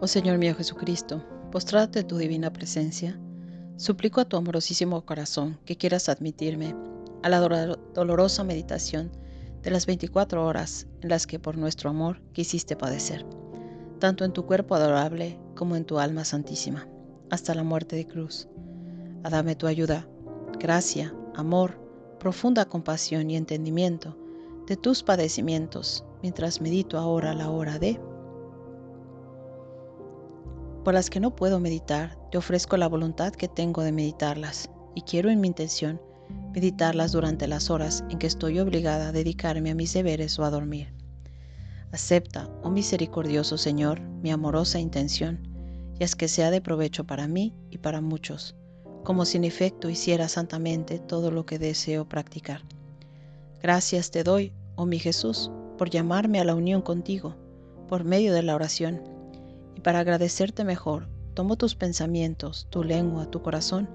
Oh Señor mío Jesucristo, postrate tu divina presencia, suplico a tu amorosísimo corazón que quieras admitirme a la dolorosa meditación de las 24 horas en las que por nuestro amor quisiste padecer, tanto en tu cuerpo adorable como en tu alma santísima, hasta la muerte de cruz. A dame tu ayuda, gracia, amor, profunda compasión y entendimiento de tus padecimientos, mientras medito ahora la hora de por las que no puedo meditar, te ofrezco la voluntad que tengo de meditarlas, y quiero en mi intención meditarlas durante las horas en que estoy obligada a dedicarme a mis deberes o a dormir. Acepta, oh misericordioso Señor, mi amorosa intención, y haz que sea de provecho para mí y para muchos, como si en efecto hiciera santamente todo lo que deseo practicar. Gracias te doy, oh mi Jesús, por llamarme a la unión contigo, por medio de la oración y para agradecerte mejor, tomo tus pensamientos, tu lengua, tu corazón,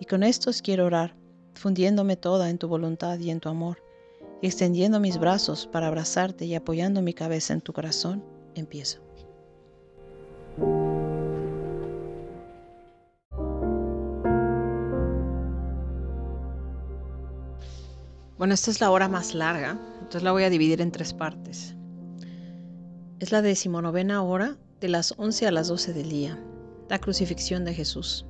y con estos quiero orar, fundiéndome toda en tu voluntad y en tu amor, y extendiendo mis brazos para abrazarte y apoyando mi cabeza en tu corazón, empiezo. Bueno, esta es la hora más larga, entonces la voy a dividir en tres partes. Es la decimonovena hora de las 11 a las 12 del día, la crucifixión de Jesús.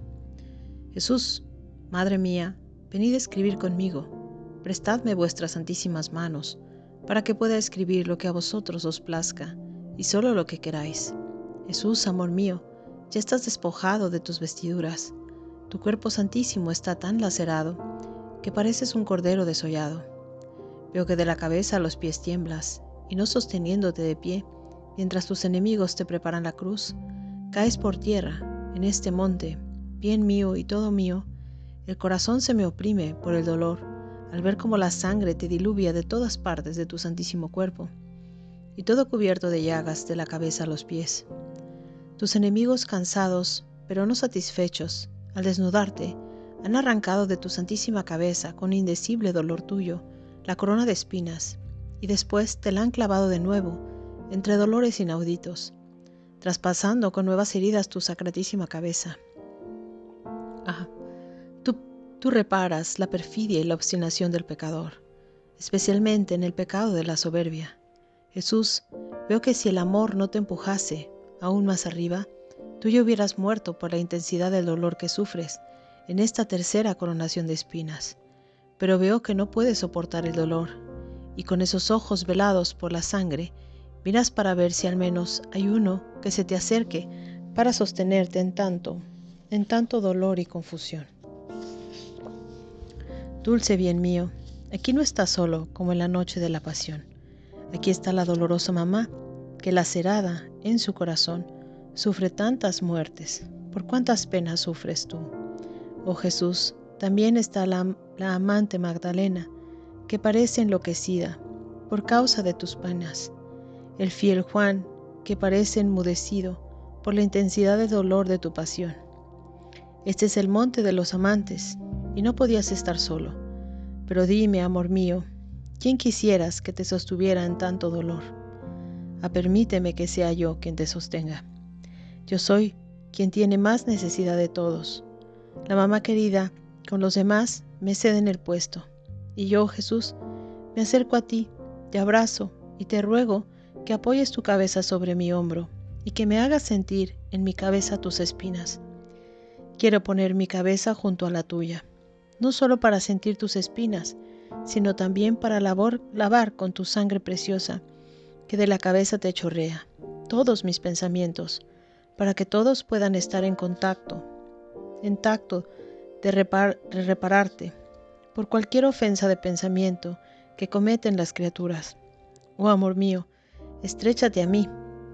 Jesús, Madre mía, venid a escribir conmigo, prestadme vuestras santísimas manos, para que pueda escribir lo que a vosotros os plazca, y solo lo que queráis. Jesús, amor mío, ya estás despojado de tus vestiduras, tu cuerpo santísimo está tan lacerado, que pareces un cordero desollado. Veo que de la cabeza a los pies tiemblas, y no sosteniéndote de pie, Mientras tus enemigos te preparan la cruz, caes por tierra, en este monte, bien mío y todo mío, el corazón se me oprime por el dolor al ver cómo la sangre te diluvia de todas partes de tu santísimo cuerpo, y todo cubierto de llagas de la cabeza a los pies. Tus enemigos cansados, pero no satisfechos, al desnudarte, han arrancado de tu santísima cabeza con indecible dolor tuyo la corona de espinas, y después te la han clavado de nuevo entre dolores inauditos, traspasando con nuevas heridas tu sacratísima cabeza. Ah, tú, reparas la perfidia y la obstinación del pecador, especialmente en el pecado de la soberbia. Jesús, veo que si el amor no te empujase aún más arriba, tú ya hubieras muerto por la intensidad del dolor que sufres en esta tercera coronación de espinas. Pero veo que no puedes soportar el dolor, y con esos ojos velados por la sangre, miras para ver si al menos hay uno que se te acerque para sostenerte en tanto, en tanto dolor y confusión. Dulce bien mío, aquí no estás solo como en la noche de la pasión. Aquí está la dolorosa mamá que lacerada en su corazón sufre tantas muertes. ¿Por cuántas penas sufres tú? Oh Jesús, también está la, la amante Magdalena que parece enloquecida por causa de tus penas el fiel Juan, que parece enmudecido por la intensidad de dolor de tu pasión. Este es el monte de los amantes, y no podías estar solo. Pero dime, amor mío, ¿quién quisieras que te sostuviera en tanto dolor? Ah, permíteme que sea yo quien te sostenga. Yo soy quien tiene más necesidad de todos. La mamá querida, con los demás, me ceden el puesto. Y yo, Jesús, me acerco a ti, te abrazo y te ruego que apoyes tu cabeza sobre mi hombro y que me hagas sentir en mi cabeza tus espinas. Quiero poner mi cabeza junto a la tuya, no solo para sentir tus espinas, sino también para lavar con tu sangre preciosa que de la cabeza te chorrea todos mis pensamientos, para que todos puedan estar en contacto, en tacto de repararte por cualquier ofensa de pensamiento que cometen las criaturas. Oh amor mío, Estréchate a mí,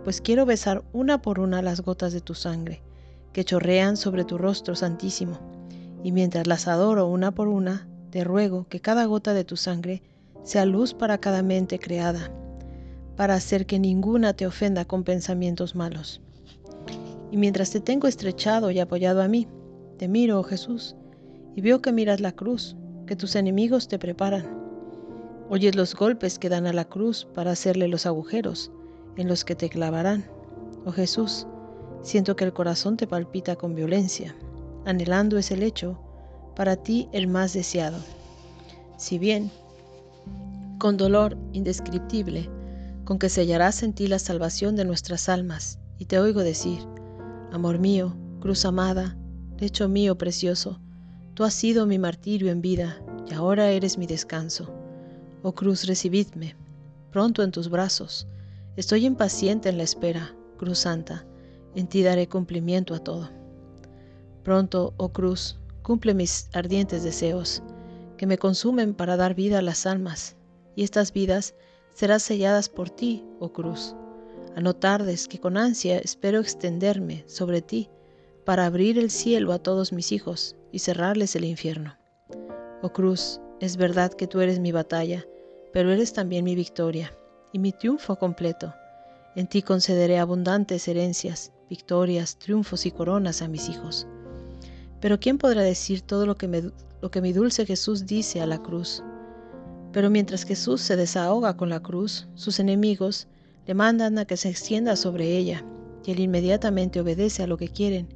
pues quiero besar una por una las gotas de tu sangre, que chorrean sobre tu rostro santísimo, y mientras las adoro una por una, te ruego que cada gota de tu sangre sea luz para cada mente creada, para hacer que ninguna te ofenda con pensamientos malos. Y mientras te tengo estrechado y apoyado a mí, te miro, oh Jesús, y veo que miras la cruz que tus enemigos te preparan Oyes los golpes que dan a la cruz para hacerle los agujeros en los que te clavarán. Oh Jesús, Siento que el corazón te palpita con violencia. Anhelando es el hecho, para ti el más deseado. Si bien, con dolor indescriptible, con que sellarás en ti la salvación de nuestras almas, y te oigo decir, Amor mío, cruz amada, lecho mío precioso, tú has sido mi martirio en vida, y ahora eres mi descanso. Oh cruz, recibidme, pronto en tus brazos. Estoy impaciente en la espera, cruz santa, en ti daré cumplimiento a todo. Pronto, oh cruz, cumple mis ardientes deseos, que me consumen para dar vida a las almas, y estas vidas serán selladas por ti, oh cruz. A no tardes que con ansia espero extenderme sobre ti para abrir el cielo a todos mis hijos y cerrarles el infierno. Oh cruz, es verdad que tú eres mi batalla, pero eres también mi victoria y mi triunfo completo. En ti concederé abundantes herencias, victorias, triunfos y coronas a mis hijos. Pero ¿quién podrá decir todo lo que, lo que mi dulce Jesús dice a la cruz? Pero mientras Jesús se desahoga con la cruz, sus enemigos le mandan a que se extienda sobre ella, y él inmediatamente obedece a lo que quieren,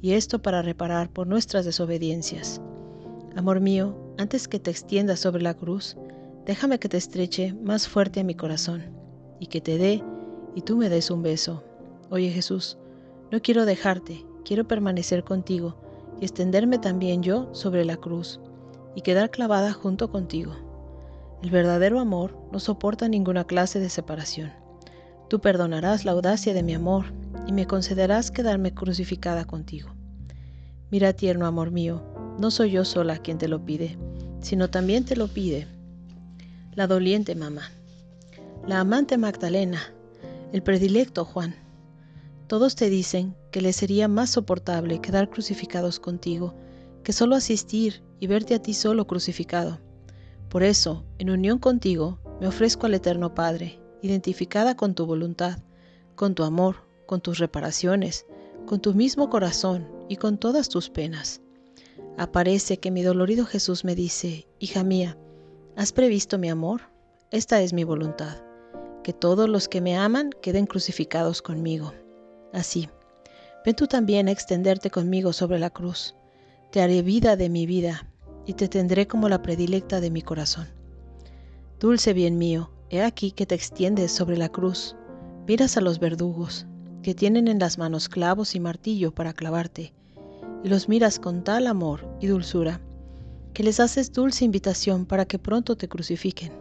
y esto para reparar por nuestras desobediencias. Amor mío, antes que te extiendas sobre la cruz, déjame que te estreche más fuerte a mi corazón, y que te dé, y tú me des un beso. Oye Jesús, no quiero dejarte, quiero permanecer contigo, y extenderme también yo sobre la cruz, y quedar clavada junto contigo. El verdadero amor no soporta ninguna clase de separación. Tú perdonarás la audacia de mi amor y me concederás quedarme crucificada contigo. Mira, tierno amor mío, no soy yo sola quien te lo pide, sino también te lo pide la doliente mamá, la amante Magdalena, el predilecto Juan. Todos te dicen que les sería más soportable quedar crucificados contigo que solo asistir y verte a ti solo crucificado. Por eso, en unión contigo, me ofrezco al Eterno Padre identificada con tu voluntad, con tu amor, con tus reparaciones, con tu mismo corazón y con todas tus penas. Aparece que mi dolorido Jesús me dice, hija mía, ¿has previsto mi amor? Esta es mi voluntad, que todos los que me aman queden crucificados conmigo. Así, ven tú también a extenderte conmigo sobre la cruz. Te haré vida de mi vida y te tendré como la predilecta de mi corazón. Dulce bien mío, He aquí que te extiendes sobre la cruz, miras a los verdugos, que tienen en las manos clavos y martillo para clavarte, y los miras con tal amor y dulzura, que les haces dulce invitación para que pronto te crucifiquen.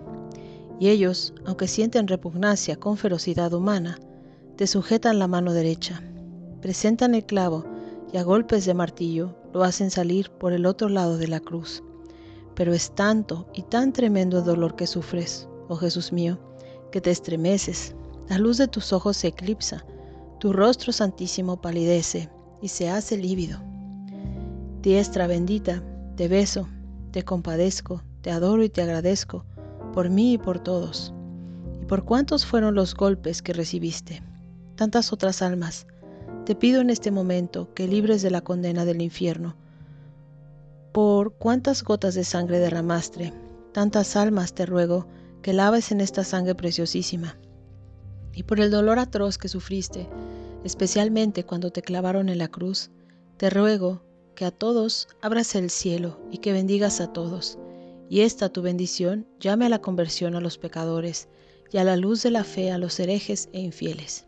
Y ellos, aunque sienten repugnancia con ferocidad humana, te sujetan la mano derecha, presentan el clavo y a golpes de martillo lo hacen salir por el otro lado de la cruz. Pero es tanto y tan tremendo el dolor que sufres, oh Jesús mío, que te estremeces, la luz de tus ojos se eclipsa, tu rostro santísimo palidece y se hace lívido. Diestra bendita, te beso, te compadezco, te adoro y te agradezco, por mí y por todos. ¿Y por cuántos fueron los golpes que recibiste? Tantas otras almas. Te pido en este momento que libres de la condena del infierno. Por cuántas gotas de sangre derramaste, tantas almas te ruego que laves en esta sangre preciosísima. Y por el dolor atroz que sufriste, especialmente cuando te clavaron en la cruz, te ruego que a todos abras el cielo y que bendigas a todos, y esta tu bendición llame a la conversión a los pecadores y a la luz de la fe a los herejes e infieles.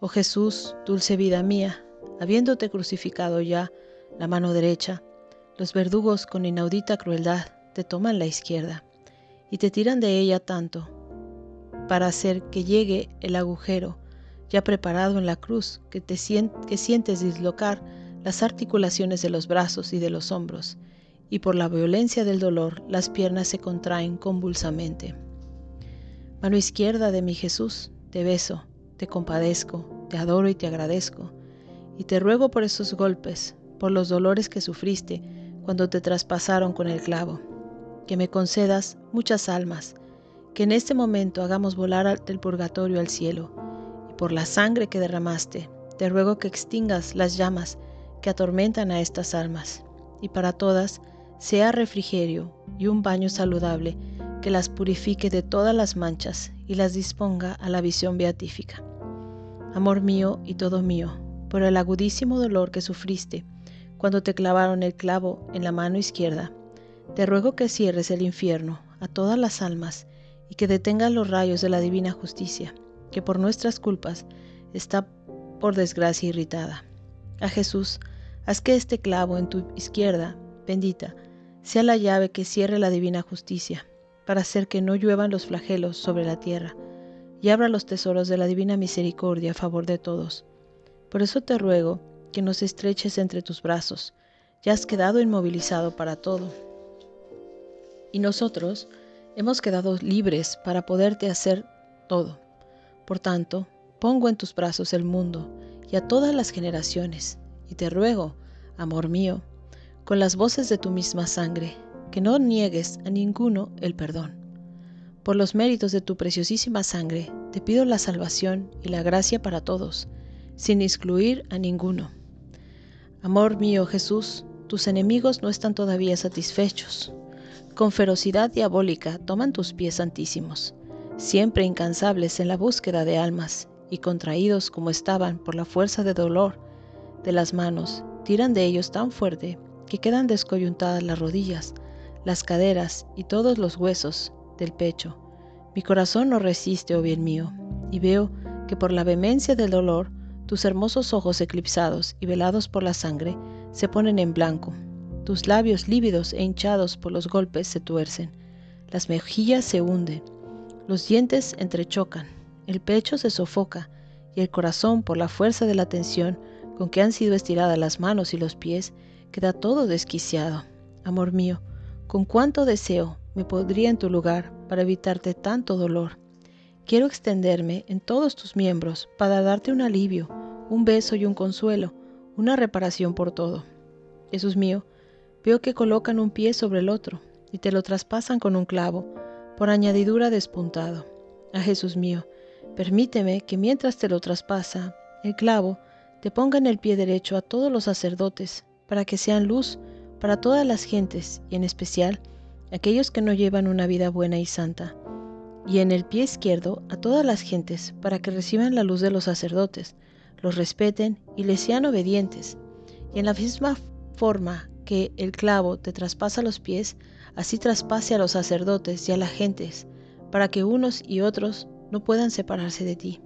Oh Jesús, dulce vida mía, habiéndote crucificado ya la mano derecha, los verdugos con inaudita crueldad te toman la izquierda y te tiran de ella tanto para hacer que llegue el agujero ya preparado en la cruz que, te que sientes dislocar las articulaciones de los brazos y de los hombros, y por la violencia del dolor las piernas se contraen convulsamente. Mano izquierda de mi Jesús, te beso, te compadezco, te adoro y te agradezco, y te ruego por esos golpes, por los dolores que sufriste cuando te traspasaron con el clavo que me concedas muchas almas, que en este momento hagamos volar del purgatorio al cielo, y por la sangre que derramaste, te ruego que extingas las llamas que atormentan a estas almas, y para todas sea refrigerio y un baño saludable que las purifique de todas las manchas y las disponga a la visión beatífica. Amor mío y todo mío, por el agudísimo dolor que sufriste cuando te clavaron el clavo en la mano izquierda, te ruego que cierres el infierno a todas las almas y que detengas los rayos de la divina justicia, que por nuestras culpas está por desgracia irritada. A Jesús, haz que este clavo en tu izquierda, bendita, sea la llave que cierre la divina justicia, para hacer que no lluevan los flagelos sobre la tierra, y abra los tesoros de la divina misericordia a favor de todos. Por eso te ruego que nos estreches entre tus brazos, ya has quedado inmovilizado para todo. Y nosotros hemos quedado libres para poderte hacer todo. Por tanto, pongo en tus brazos el mundo y a todas las generaciones, y te ruego, amor mío, con las voces de tu misma sangre, que no niegues a ninguno el perdón. Por los méritos de tu preciosísima sangre, te pido la salvación y la gracia para todos, sin excluir a ninguno. Amor mío Jesús, tus enemigos no están todavía satisfechos. Con ferocidad diabólica toman tus pies santísimos, siempre incansables en la búsqueda de almas, y contraídos como estaban por la fuerza de dolor de las manos, tiran de ellos tan fuerte que quedan descoyuntadas las rodillas, las caderas y todos los huesos del pecho. Mi corazón no resiste, oh bien mío, y veo que por la vehemencia del dolor, tus hermosos ojos eclipsados y velados por la sangre se ponen en blanco, tus labios lívidos e hinchados por los golpes se tuercen, las mejillas se hunden, los dientes entrechocan, el pecho se sofoca y el corazón, por la fuerza de la tensión con que han sido estiradas las manos y los pies, queda todo desquiciado. Amor mío, con cuánto deseo me podría en tu lugar para evitarte tanto dolor. Quiero extenderme en todos tus miembros para darte un alivio, un beso y un consuelo, una reparación por todo. Jesús mío, veo que colocan un pie sobre el otro y te lo traspasan con un clavo, por añadidura despuntado. Ah, Jesús mío, permíteme que mientras te lo traspasa, el clavo, te ponga en el pie derecho a todos los sacerdotes, para que sean luz para todas las gentes y en especial aquellos que no llevan una vida buena y santa, y en el pie izquierdo a todas las gentes para que reciban la luz de los sacerdotes, los respeten y les sean obedientes. Y en la misma forma que el clavo te traspasa los pies, así traspase a los sacerdotes y a las gentes, para que unos y otros no puedan separarse de ti.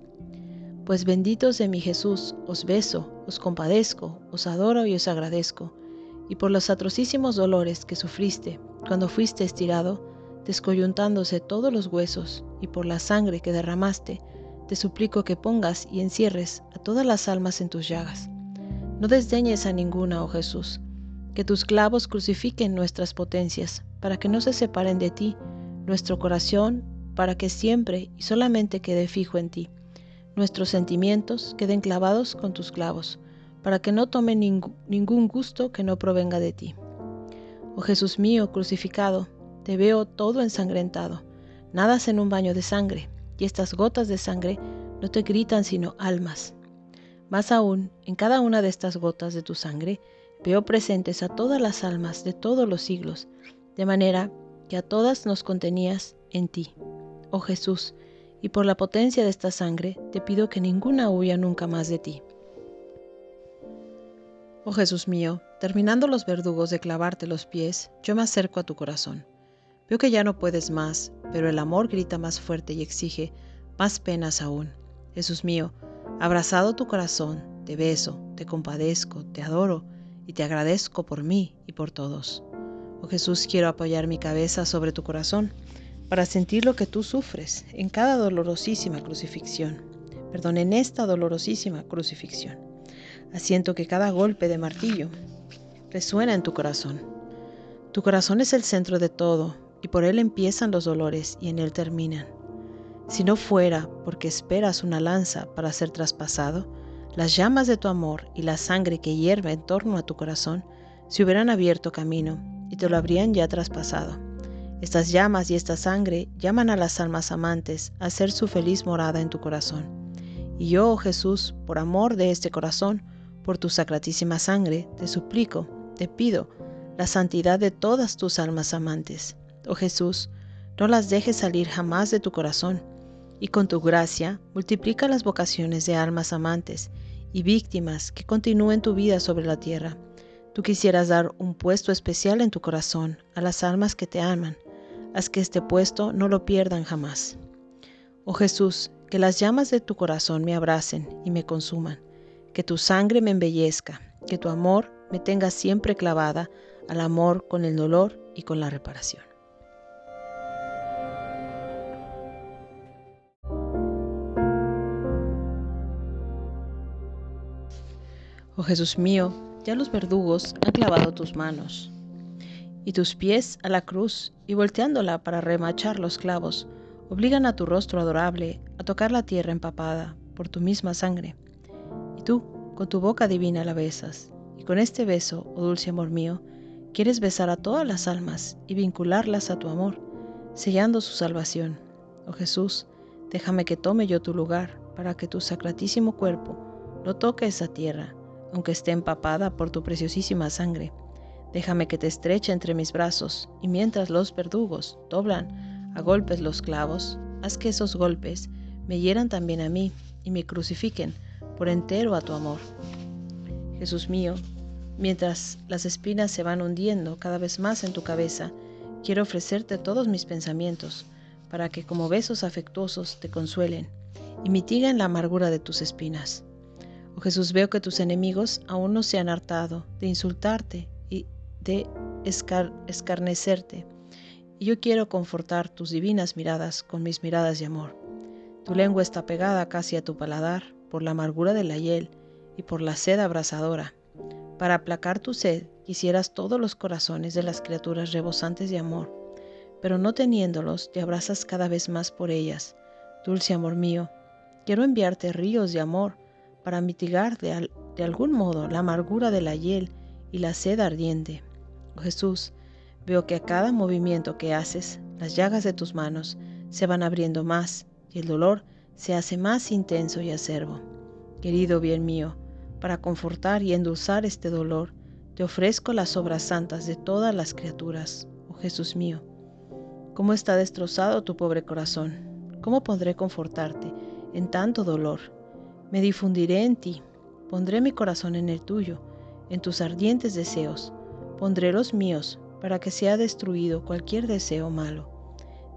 Pues benditos de mi Jesús, os beso, os compadezco, os adoro y os agradezco y por los atrocísimos dolores que sufriste cuando fuiste estirado, descoyuntándose todos los huesos, y por la sangre que derramaste, te suplico que pongas y encierres a todas las almas en tus llagas. No desdeñes a ninguna, oh Jesús, que tus clavos crucifiquen nuestras potencias, para que no se separen de ti, nuestro corazón, para que siempre y solamente quede fijo en ti, nuestros sentimientos queden clavados con tus clavos, para que no tome ningún gusto que no provenga de ti. Oh Jesús mío crucificado, te veo todo ensangrentado, nadas en un baño de sangre, y estas gotas de sangre no te gritan sino almas. Más aún, en cada una de estas gotas de tu sangre, veo presentes a todas las almas de todos los siglos, de manera que a todas nos contenías en ti. Oh Jesús, y por la potencia de esta sangre, te pido que ninguna huya nunca más de ti. Oh Jesús mío, terminando los verdugos de clavarte los pies, yo me acerco a tu corazón. Veo que ya no puedes más, pero el amor grita más fuerte y exige más penas aún. Jesús mío, abrazado tu corazón, te beso, te compadezco, te adoro y te agradezco por mí y por todos. Oh Jesús, quiero apoyar mi cabeza sobre tu corazón para sentir lo que tú sufres en cada dolorosísima crucifixión. Perdón, en esta dolorosísima crucifixión. Asiento que cada golpe de martillo resuena en tu corazón. Tu corazón es el centro de todo y por él empiezan los dolores y en él terminan. Si no fuera porque esperas una lanza para ser traspasado, las llamas de tu amor y la sangre que hierve en torno a tu corazón se hubieran abierto camino y te lo habrían ya traspasado. Estas llamas y esta sangre llaman a las almas amantes a ser su feliz morada en tu corazón. Y yo, oh Jesús, por amor de este corazón, por tu sacratísima sangre, te suplico, te pido, la santidad de todas tus almas amantes. Oh Jesús, no las dejes salir jamás de tu corazón, y con tu gracia multiplica las vocaciones de almas amantes, y víctimas que continúen tu vida sobre la tierra. Tú quisieras dar un puesto especial en tu corazón a las almas que te aman. Haz que este puesto no lo pierdan jamás. Oh Jesús, que las llamas de tu corazón me abracen y me consuman, que tu sangre me embellezca, que tu amor me tenga siempre clavada al amor con el dolor y con la reparación. Oh Jesús mío, ya los verdugos han clavado tus manos y tus pies a la cruz y volteándola para remachar los clavos, obligan a tu rostro adorable a tocar la tierra empapada por tu misma sangre. Y tú, con tu boca divina la besas, y con este beso, oh dulce amor mío, quieres besar a todas las almas y vincularlas a tu amor, sellando su salvación. Oh Jesús, déjame que tome yo tu lugar para que tu sacratísimo cuerpo no toque esa tierra aunque esté empapada por tu preciosísima sangre. Déjame que te estreche entre mis brazos, y mientras los verdugos doblan a golpes los clavos, haz que esos golpes me hieran también a mí y me crucifiquen por entero a tu amor. Jesús mío, mientras las espinas se van hundiendo cada vez más en tu cabeza, quiero ofrecerte todos mis pensamientos, para que como besos afectuosos te consuelen y mitiguen la amargura de tus espinas. Oh Jesús, veo que tus enemigos aún no se han hartado de insultarte escarnecerte. Y yo quiero confortar tus divinas miradas con mis miradas de amor. Tu lengua está pegada casi a tu paladar por la amargura de la hiel y por la sed abrasadora. Para aplacar tu sed, quisieras todos los corazones de las criaturas rebosantes de amor, pero no teniéndolos, te abrazas cada vez más por ellas. Dulce amor mío, quiero enviarte ríos de amor para mitigar de, algún modo la amargura de la hiel y la sed ardiente. Jesús, veo que a cada movimiento que haces, las llagas de tus manos se van abriendo más y el dolor se hace más intenso y acervo. Querido bien mío, para confortar y endulzar este dolor, te ofrezco las obras santas de todas las criaturas, oh Jesús mío. ¿Cómo está destrozado tu pobre corazón? ¿Cómo podré confortarte en tanto dolor? Me difundiré en ti, pondré mi corazón en el tuyo, en tus ardientes deseos, pondré los míos para que sea destruido cualquier deseo malo.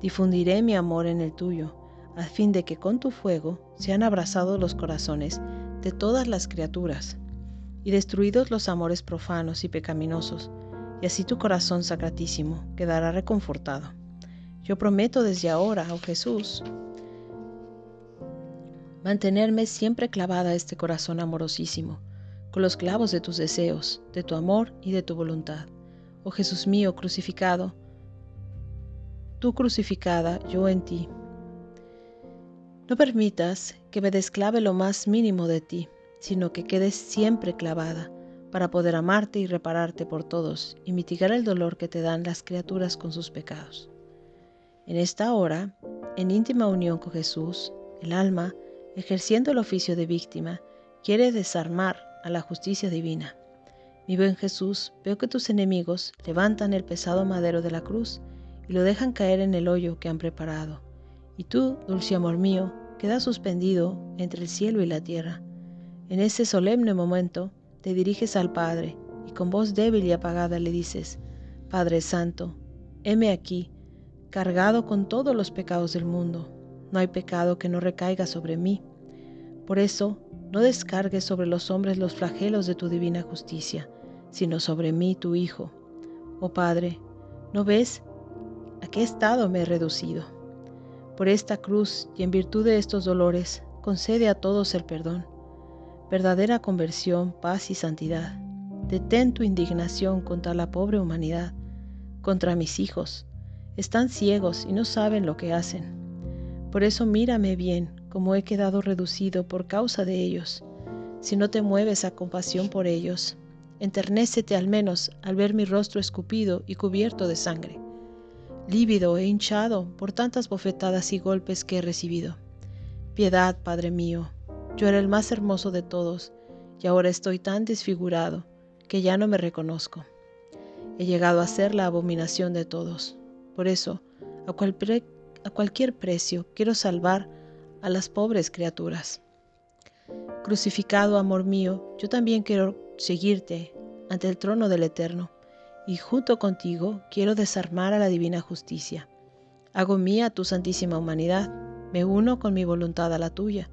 Difundiré mi amor en el tuyo, a fin de que con tu fuego sean abrazados los corazones de todas las criaturas, y destruidos los amores profanos y pecaminosos, y así tu corazón sacratísimo quedará reconfortado. Yo prometo desde ahora, oh Jesús, mantenerme siempre clavada a este corazón amorosísimo, con los clavos de tus deseos, de tu amor y de tu voluntad. Oh Jesús mío crucificado, tú crucificada, yo en ti. No permitas que me desclave lo más mínimo de ti, sino que quedes siempre clavada para poder amarte y repararte por todos y mitigar el dolor que te dan las criaturas con sus pecados. En esta hora, en íntima unión con Jesús, el alma ejerciendo el oficio de víctima, quiere desarmar a la justicia divina. Mi buen Jesús, veo que tus enemigos levantan el pesado madero de la cruz y lo dejan caer en el hoyo que han preparado. Y tú, dulce amor mío, quedas suspendido entre el cielo y la tierra. En ese solemne momento te diriges al Padre y con voz débil y apagada le dices, Padre Santo, heme aquí, cargado con todos los pecados del mundo no hay pecado que no recaiga sobre mí. Por eso, no descargues sobre los hombres los flagelos de tu divina justicia, sino sobre mí, tu Hijo. Oh Padre, ¿no ves a qué estado me he reducido? Por esta cruz y en virtud de estos dolores, concede a todos el perdón, verdadera conversión, paz y santidad. Detén tu indignación contra la pobre humanidad, contra mis hijos. Están ciegos y no saben lo que hacen. Por eso mírame bien, como he quedado reducido por causa de ellos. Si no te mueves a compasión por ellos, enternécete al menos al ver mi rostro escupido y cubierto de sangre, lívido e hinchado por tantas bofetadas y golpes que he recibido. Piedad, Padre mío, yo era el más hermoso de todos, y ahora estoy tan desfigurado que ya no me reconozco. He llegado a ser la abominación de todos. Por eso, a cualquier a cualquier precio quiero salvar a las pobres criaturas. Crucificado, amor mío, yo también quiero seguirte ante el trono del Eterno, y junto contigo quiero desarmar a la divina justicia. Hago mía tu santísima humanidad, me uno con mi voluntad a la tuya,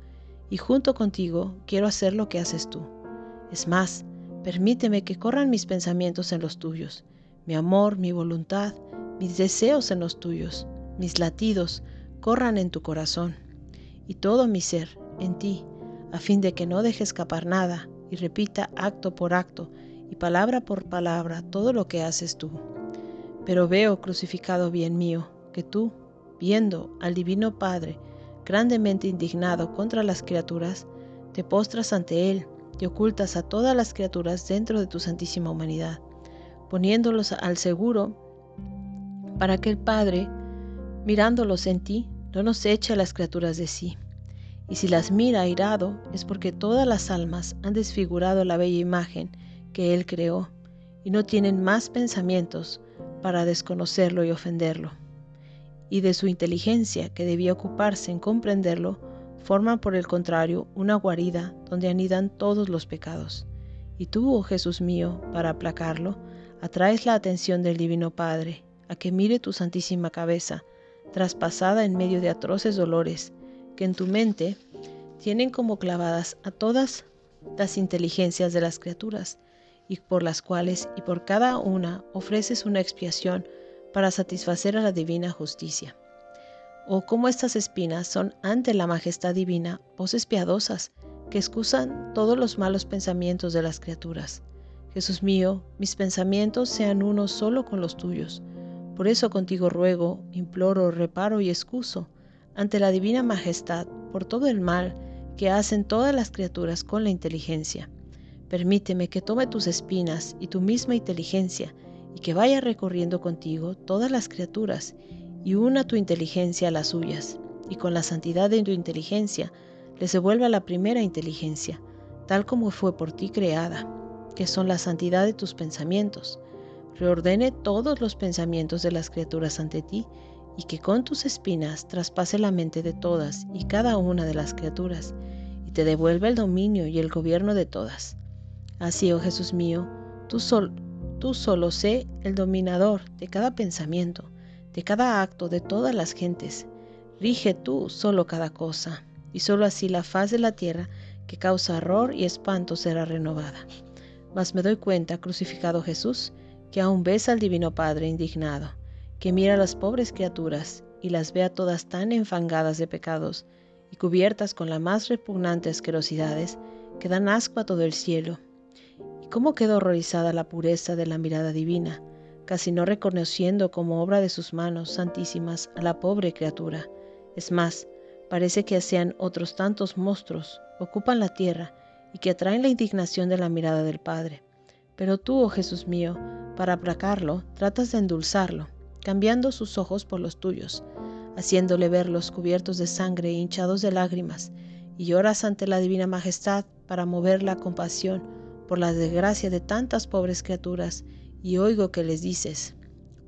y junto contigo quiero hacer lo que haces tú. Es más, permíteme que corran mis pensamientos en los tuyos, mi amor, mi voluntad, mis deseos en los tuyos, mis latidos corran en tu corazón, y todo mi ser en ti, a fin de que no deje escapar nada y repita acto por acto y palabra por palabra todo lo que haces tú. Pero veo, crucificado bien mío, que tú, viendo al Divino Padre grandemente indignado contra las criaturas, te postras ante Él y ocultas a todas las criaturas dentro de tu santísima humanidad, poniéndolos al seguro para que el Padre, mirándolos en ti, no nos eche a las criaturas de sí. Y si las mira airado, es porque todas las almas han desfigurado la bella imagen que Él creó, y no tienen más pensamientos para desconocerlo y ofenderlo. Y de su inteligencia, que debía ocuparse en comprenderlo, forman por el contrario una guarida donde anidan todos los pecados. Y tú, oh Jesús mío, para aplacarlo, atraes la atención del Divino Padre, a que mire tu santísima cabeza, traspasada en medio de atroces dolores, que en tu mente tienen como clavadas a todas las inteligencias de las criaturas, y por las cuales y por cada una ofreces una expiación para satisfacer a la divina justicia. O como estas espinas son ante la majestad divina voces piadosas que excusan todos los malos pensamientos de las criaturas. Jesús mío, mis pensamientos sean uno solo con los tuyos. Por eso contigo ruego, imploro, reparo y excuso ante la divina majestad por todo el mal que hacen todas las criaturas con la inteligencia Permíteme que tome tus espinas y tu misma inteligencia y que vaya recorriendo contigo todas las criaturas y una tu inteligencia a las suyas, y con la santidad de tu inteligencia les devuelva la primera inteligencia, tal como fue por ti creada, que son la santidad de tus pensamientos. Reordene todos los pensamientos de las criaturas ante ti, y que con tus espinas traspase la mente de todas y cada una de las criaturas, y te devuelva el dominio y el gobierno de todas Así, oh Jesús mío, tú, tú solo sé el dominador de cada pensamiento, de cada acto de todas las gentes. Rige tú solo cada cosa, y solo así la faz de la tierra que causa horror y espanto será renovada. Mas me doy cuenta, crucificado Jesús, que aún ves al Divino Padre indignado, que mira a las pobres criaturas y las ve a todas tan enfangadas de pecados y cubiertas con las más repugnantes asquerosidades que dan asco a todo el cielo cómo quedó horrorizada la pureza de la mirada divina, casi no reconociendo como obra de sus manos santísimas a la pobre criatura. Es más, parece que sean otros tantos monstruos, ocupan la tierra y que atraen la indignación de la mirada del Padre. Pero tú, oh Jesús mío, para aplacarlo, tratas de endulzarlo, cambiando sus ojos por los tuyos, haciéndole verlos cubiertos de sangre e hinchados de lágrimas, y lloras ante la divina majestad para mover la compasión por la desgracia de tantas pobres criaturas, y oigo que les dices,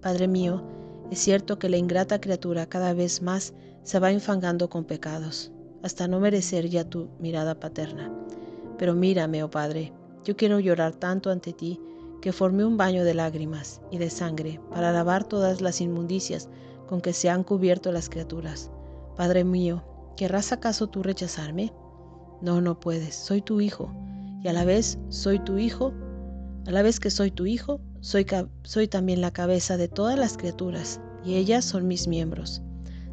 Padre mío, es cierto que la ingrata criatura cada vez más se va infangando con pecados, hasta no merecer ya tu mirada paterna. Pero mírame, oh Padre, yo quiero llorar tanto ante ti que formé un baño de lágrimas y de sangre para lavar todas las inmundicias con que se han cubierto las criaturas. Padre mío, ¿querrás acaso tú rechazarme? No, no puedes, soy tu hijo y a la vez soy tu hijo, a la vez que soy tu hijo, soy, soy también la cabeza de todas las criaturas, y ellas son mis miembros.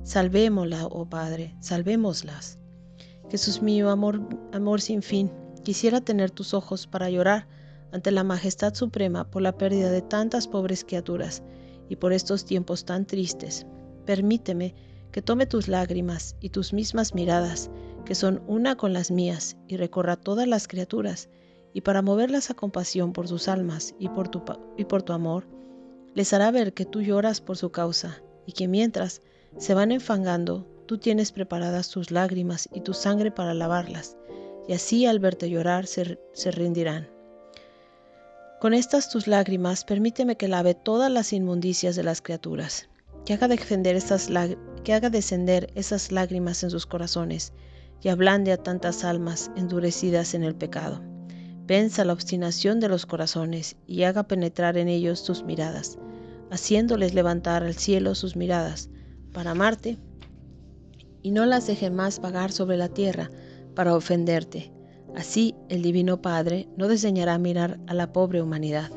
Salvémosla, oh Padre, salvémoslas. Jesús mío, amor, amor sin fin, quisiera tener tus ojos para llorar ante la majestad suprema por la pérdida de tantas pobres criaturas y por estos tiempos tan tristes. Permíteme que tome tus lágrimas y tus mismas miradas que son una con las mías, y recorra todas las criaturas, y para moverlas a compasión por sus almas y por tu, y por tu amor, les hará ver que tú lloras por su causa, y que mientras se van enfangando, tú tienes preparadas tus lágrimas y tu sangre para lavarlas, y así al verte llorar se, se rendirán. Con estas tus lágrimas, permíteme que lave todas las inmundicias de las criaturas, que haga, defender que haga descender esas lágrimas en sus corazones, y ablande a tantas almas endurecidas en el pecado. Venza la obstinación de los corazones y haga penetrar en ellos tus miradas, haciéndoles levantar al cielo sus miradas para amarte y no las deje más vagar sobre la tierra para ofenderte. Así el Divino Padre no desdeñará mirar a la pobre humanidad.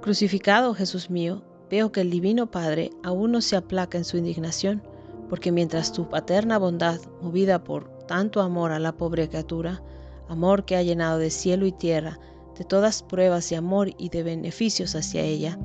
Crucificado, Jesús mío, veo que el Divino Padre aún no se aplaca en su indignación, porque mientras tu paterna bondad, movida por tanto amor a la pobre criatura, amor que ha llenado de cielo y tierra, de todas pruebas de amor y de beneficios hacia ella,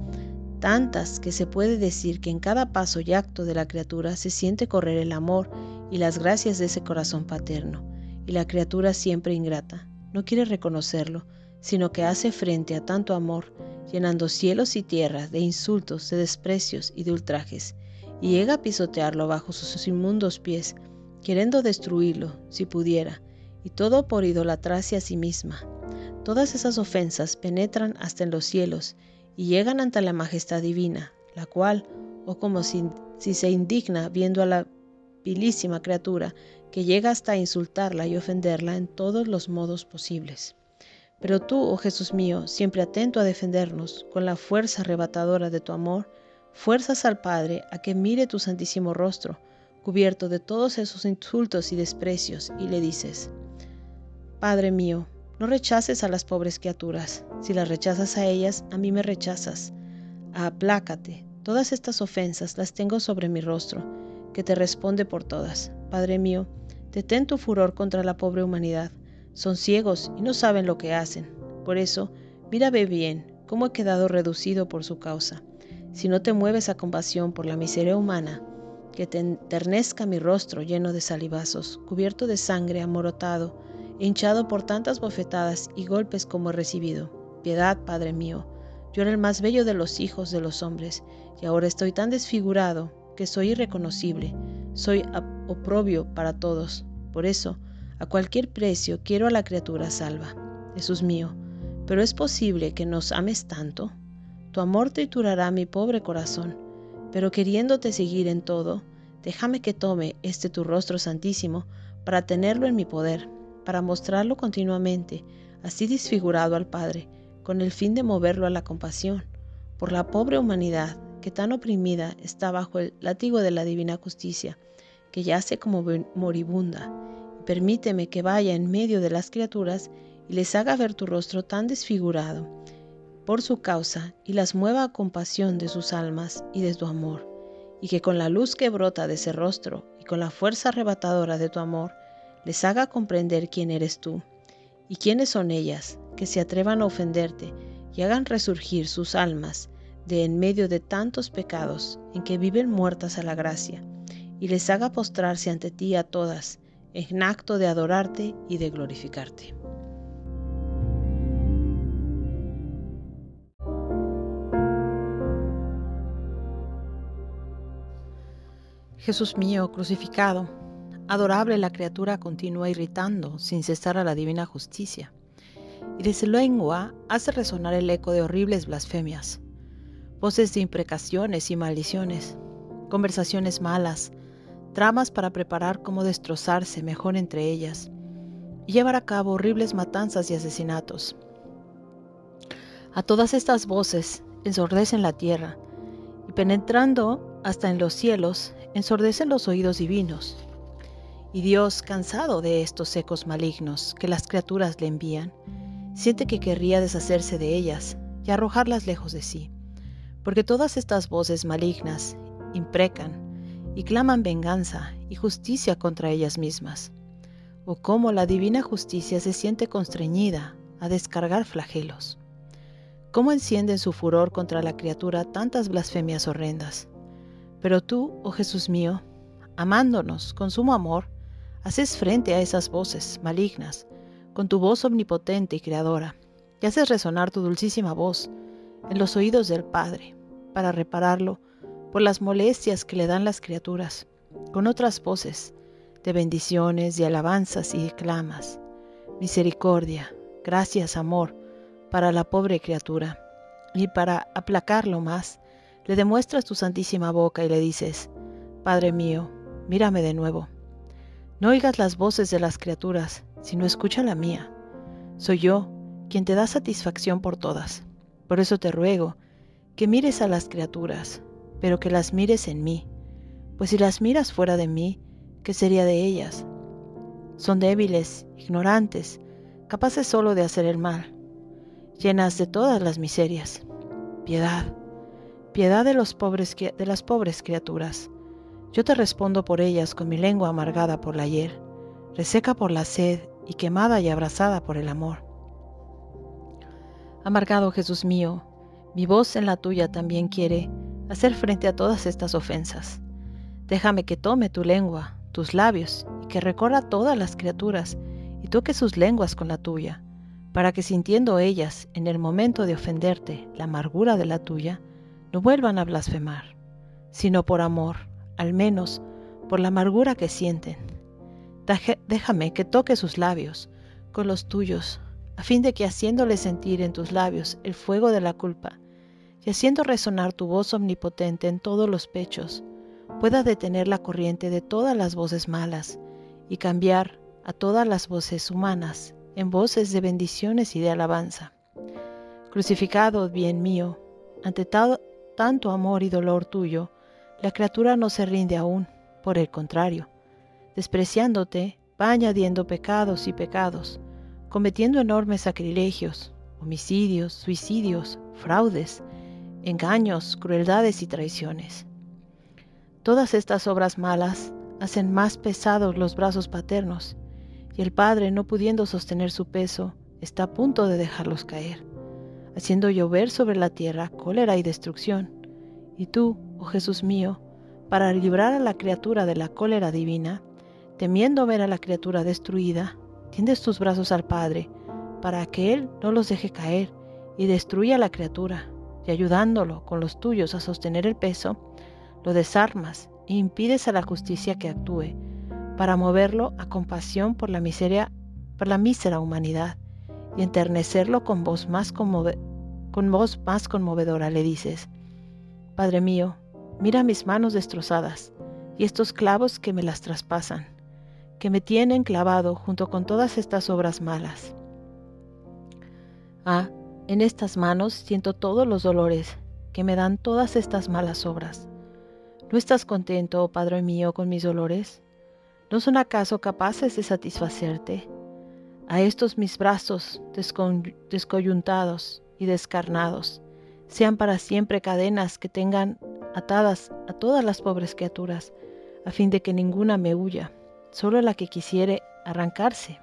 tantas que se puede decir que en cada paso y acto de la criatura se siente correr el amor y las gracias de ese corazón paterno, y la criatura siempre ingrata, no quiere reconocerlo, sino que hace frente a tanto amor, llenando cielos y tierras de insultos, de desprecios y de ultrajes, y llega a pisotearlo bajo sus inmundos pies, queriendo destruirlo, si pudiera, y todo por idolatrarse a sí misma. Todas esas ofensas penetran hasta en los cielos, y llegan ante la majestad divina, la cual, o como si, se indigna viendo a la vilísima criatura que llega hasta insultarla y ofenderla en todos los modos posibles. Pero tú, oh Jesús mío, siempre atento a defendernos con la fuerza arrebatadora de tu amor, fuerzas al Padre a que mire tu santísimo rostro, cubierto de todos esos insultos y desprecios, y le dices, Padre mío, no rechaces a las pobres criaturas. Si las rechazas a ellas, a mí me rechazas. Aplácate. Todas estas ofensas las tengo sobre mi rostro, que te responde por todas. Padre mío, detén tu furor contra la pobre humanidad. Son ciegos y no saben lo que hacen. Por eso, mírame bien cómo he quedado reducido por su causa. Si no te mueves a compasión por la miseria humana, que te enternezca mi rostro lleno de salivazos, cubierto de sangre, amorotado, hinchado por tantas bofetadas y golpes como he recibido. Piedad, Padre mío, yo era el más bello de los hijos de los hombres, y ahora estoy tan desfigurado que soy irreconocible, soy oprobio para todos. Por eso, a cualquier precio quiero a la criatura salva. Jesús mío, pero es posible que nos ames tanto. Tu amor triturará mi pobre corazón, pero queriéndote seguir en todo, déjame que tome este tu rostro santísimo para tenerlo en mi poder para mostrarlo continuamente, así disfigurado al Padre, con el fin de moverlo a la compasión, por la pobre humanidad que tan oprimida está bajo el látigo de la divina justicia, que yace como moribunda. Permíteme que vaya en medio de las criaturas y les haga ver tu rostro tan desfigurado por su causa y las mueva a compasión de sus almas y de tu amor, y que con la luz que brota de ese rostro y con la fuerza arrebatadora de tu amor, les haga comprender quién eres tú y quiénes son ellas, que se atrevan a ofenderte y hagan resurgir sus almas de en medio de tantos pecados en que viven muertas a la gracia, y les haga postrarse ante ti a todas, en acto de adorarte y de glorificarte. Jesús mío crucificado, Adorable la criatura continúa irritando sin cesar a la divina justicia, y de su lengua hace resonar el eco de horribles blasfemias, voces de imprecaciones y maldiciones, conversaciones malas, tramas para preparar cómo destrozarse mejor entre ellas, y llevar a cabo horribles matanzas y asesinatos. A todas estas voces ensordecen la tierra, y penetrando hasta en los cielos, ensordecen los oídos divinos y Dios, cansado de estos ecos malignos que las criaturas le envían, siente que querría deshacerse de ellas y arrojarlas lejos de sí, porque todas estas voces malignas imprecan y claman venganza y justicia contra ellas mismas, o cómo la divina justicia se siente constreñida a descargar flagelos. Cómo enciende su furor contra la criatura tantas blasfemias horrendas. Pero tú, oh Jesús mío, amándonos con sumo amor, Haces frente a esas voces malignas con tu voz omnipotente y creadora, y haces resonar tu dulcísima voz en los oídos del Padre, para repararlo por las molestias que le dan las criaturas, con otras voces de bendiciones, y alabanzas y clamas. Misericordia, gracias, amor, para la pobre criatura. Y para aplacarlo más, le demuestras tu santísima boca y le dices, Padre mío, mírame de nuevo No oigas las voces de las criaturas, sino escucha la mía. Soy yo quien te da satisfacción por todas. Por eso te ruego que mires a las criaturas, pero que las mires en mí, pues si las miras fuera de mí, ¿qué sería de ellas? Son débiles, ignorantes, capaces solo de hacer el mal, llenas de todas las miserias. Piedad, piedad de, los pobres, de las pobres criaturas. Yo te respondo por ellas con mi lengua amargada por la ayer, reseca por la sed y quemada y abrazada por el amor. Amargado Jesús mío, mi voz en la tuya también quiere hacer frente a todas estas ofensas. Déjame que tome tu lengua, tus labios, y que recorra todas las criaturas, y toque sus lenguas con la tuya, para que sintiendo ellas en el momento de ofenderte la amargura de la tuya, no vuelvan a blasfemar, sino por amor, al menos por la amargura que sienten. Déjame que toque sus labios con los tuyos, a fin de que haciéndole sentir en tus labios el fuego de la culpa, haciendo resonar tu voz omnipotente en todos los pechos, pueda detener la corriente de todas las voces malas y cambiar a todas las voces humanas en voces de bendiciones y de alabanza. Crucificado, bien mío, ante tanto amor y dolor tuyo, la criatura no se rinde aún, por el contrario, despreciándote, va añadiendo pecados y pecados, cometiendo enormes sacrilegios, homicidios, suicidios, fraudes, engaños, crueldades y traiciones. Todas estas obras malas hacen más pesados los brazos paternos, y el Padre, no pudiendo sostener su peso, está a punto de dejarlos caer, haciendo llover sobre la tierra cólera y destrucción. Y tú, oh Jesús mío, para librar a la criatura de la cólera divina, temiendo ver a la criatura destruida, tiendes tus brazos al Padre, para que Él no los deje caer y destruya la criatura, y ayudándolo con los tuyos a sostener el peso, lo desarmas e impides a la justicia que actúe, para moverlo a compasión por la miseria, por la mísera humanidad, y enternecerlo con voz más, con voz más conmovedora, le dices, Padre mío, mira mis manos destrozadas y estos clavos que me las traspasan, que me tienen clavado junto con todas estas obras malas. Ah, en estas manos siento todos los dolores que me dan todas estas malas obras. ¿No estás contento, oh Padre mío, con mis dolores? ¿No son acaso capaces de satisfacerte? A estos mis brazos descoyuntados y descarnados, sean para siempre cadenas que tengan atadas a todas las pobres criaturas, a fin de que ninguna me huya, solo la que quisiere arrancarse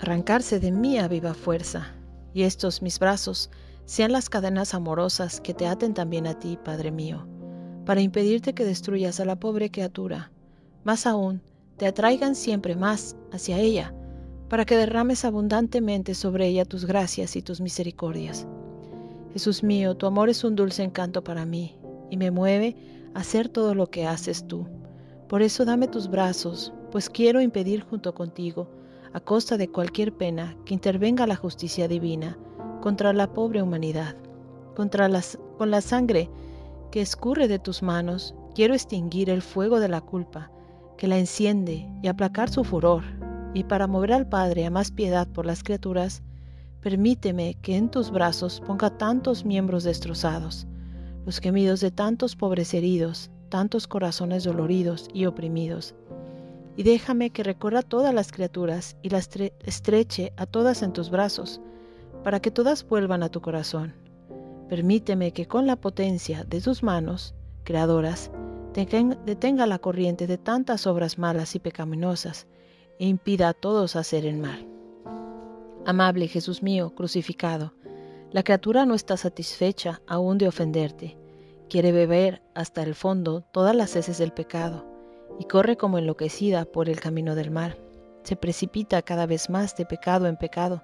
arrancarse de mí a viva fuerza, y estos mis brazos sean las cadenas amorosas que te aten también a ti, Padre mío, para impedirte que destruyas a la pobre criatura, más aún, te atraigan siempre más hacia ella, para que derrames abundantemente sobre ella tus gracias y tus misericordias. Jesús mío, tu amor es un dulce encanto para mí, y me mueve a hacer todo lo que haces tú. Por eso dame tus brazos, pues quiero impedir junto contigo a costa de cualquier pena que intervenga la justicia divina contra la pobre humanidad. Contra las, con la sangre que escurre de tus manos, quiero extinguir el fuego de la culpa que la enciende y aplacar su furor, y para mover al Padre a más piedad por las criaturas, permíteme que en tus brazos ponga tantos miembros destrozados, los gemidos de tantos pobres heridos, tantos corazones doloridos y oprimidos, y déjame que recorra todas las criaturas y las estreche a todas en tus brazos, para que todas vuelvan a tu corazón. Permíteme que con la potencia de tus manos, creadoras, detenga la corriente de tantas obras malas y pecaminosas, e impida a todos hacer el mal. Amable Jesús mío, crucificado, la criatura no está satisfecha aún de ofenderte, quiere beber hasta el fondo todas las heces del pecado y corre como enloquecida por el camino del mal. Se precipita cada vez más de pecado en pecado,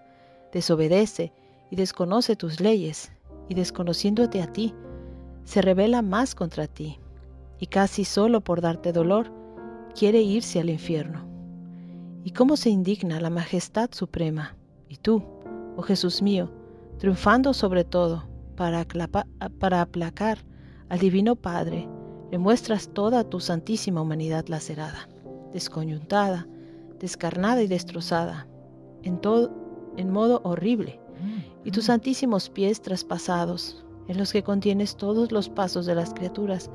desobedece y desconoce tus leyes, y desconociéndote a ti, se revela más contra ti, y casi solo por darte dolor, quiere irse al infierno. ¿Y cómo se indigna la majestad suprema? Y tú, oh Jesús mío, triunfando sobre todo, para aplacar al Divino Padre, le muestras toda tu santísima humanidad lacerada, desconyuntada, descarnada y destrozada, en, todo, en modo horrible, y tus santísimos pies traspasados, en los que contienes todos los pasos de las criaturas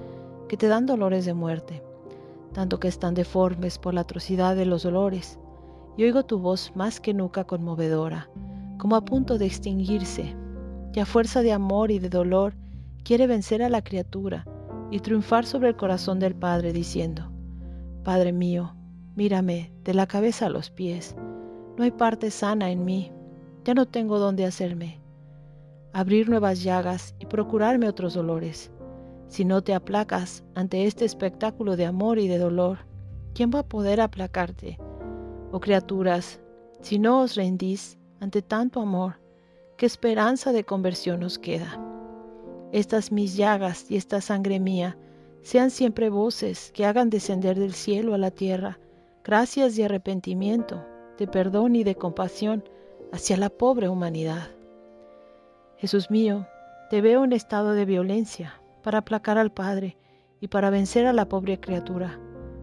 que te dan dolores de muerte, tanto que están deformes por la atrocidad de los dolores, y oigo tu voz más que nunca conmovedora, como a punto de extinguirse, y a fuerza de amor y de dolor quiere vencer a la criatura y triunfar sobre el corazón del Padre, diciendo, Padre mío, mírame de la cabeza a los pies, no hay parte sana en mí, ya no tengo dónde hacerme, abrir nuevas llagas y procurarme otros dolores. Si no te aplacas ante este espectáculo de amor y de dolor, ¿quién va a poder aplacarte? Oh criaturas, si no os rendís ante tanto amor, ¿qué esperanza de conversión os queda? Estas mis llagas y esta sangre mía sean siempre voces que hagan descender del cielo a la tierra gracias y arrepentimiento, de perdón y de compasión hacia la pobre humanidad. Jesús mío, te veo en estado de violencia para aplacar al Padre y para vencer a la pobre criatura,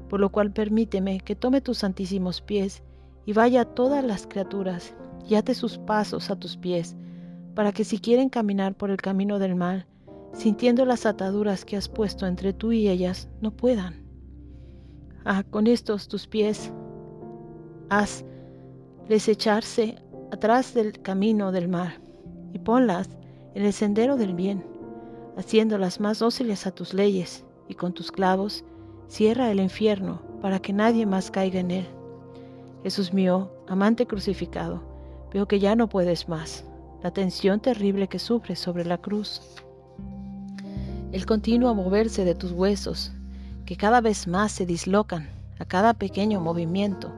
por lo cual permíteme que tome tus santísimos pies y vaya a todas las criaturas y ate sus pasos a tus pies, para que si quieren caminar por el camino del mal, sintiendo las ataduras que has puesto entre tú y ellas, no puedan. Ah, con estos tus pies, haz les echarse atrás del camino del mar y ponlas en el sendero del bien, haciéndolas más dóciles a tus leyes, y con tus clavos cierra el infierno para que nadie más caiga en él. Jesús mío, amante crucificado, veo que ya no puedes más, la tensión terrible que sufres sobre la cruz, el continuo moverse de tus huesos, que cada vez más se dislocan a cada pequeño movimiento,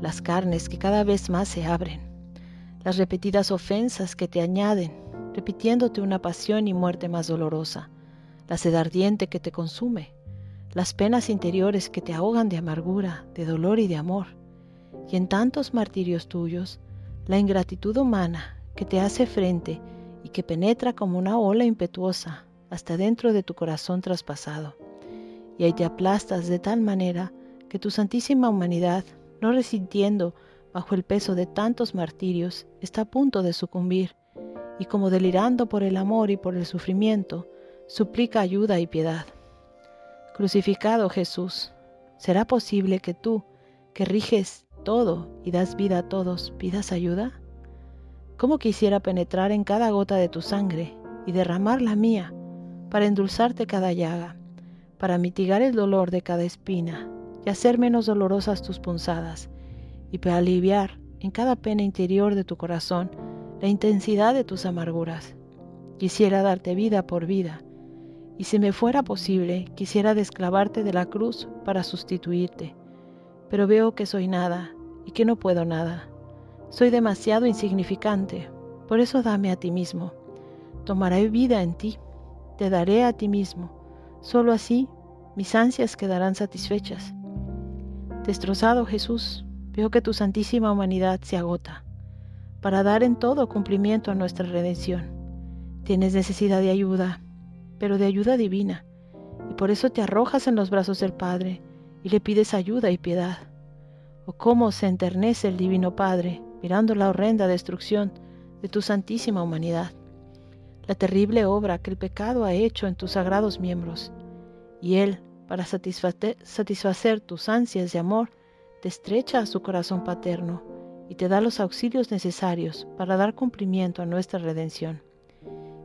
las carnes que cada vez más se abren, las repetidas ofensas que te añaden, repitiéndote una pasión y muerte más dolorosa, la sed ardiente que te consume, las penas interiores que te ahogan de amargura, de dolor y de amor, y en tantos martirios tuyos, la ingratitud humana que te hace frente y que penetra como una ola impetuosa hasta dentro de tu corazón traspasado. Y ahí te aplastas de tal manera que tu santísima humanidad, no resintiendo bajo el peso de tantos martirios, está a punto de sucumbir, y como delirando por el amor y por el sufrimiento, suplica ayuda y piedad. Crucificado Jesús, ¿será posible que tú, que riges todo y das vida a todos, pidas ayuda? ¿Cómo quisiera penetrar en cada gota de tu sangre y derramar la mía para endulzarte cada llaga, para mitigar el dolor de cada espina y hacer menos dolorosas tus punzadas, y para aliviar en cada pena interior de tu corazón la intensidad de tus amarguras. Quisiera darte vida por vida, y si me fuera posible, quisiera desclavarte de la cruz para sustituirte, pero veo que soy nada y que no puedo nada. Soy demasiado insignificante, por eso dame a ti mismo. Tomaré vida en ti te daré a ti mismo. Solo así mis ansias quedarán satisfechas. Destrozado Jesús, veo que tu santísima humanidad se agota para dar en todo cumplimiento a nuestra redención. Tienes necesidad de ayuda, pero de ayuda divina, y por eso te arrojas en los brazos del Padre y le pides ayuda y piedad. O cómo se enternece el Divino Padre mirando la horrenda destrucción de tu santísima humanidad la terrible obra que el pecado ha hecho en tus sagrados miembros, y Él, para satisfacer, tus ansias de amor, te estrecha a su corazón paterno y te da los auxilios necesarios para dar cumplimiento a nuestra redención.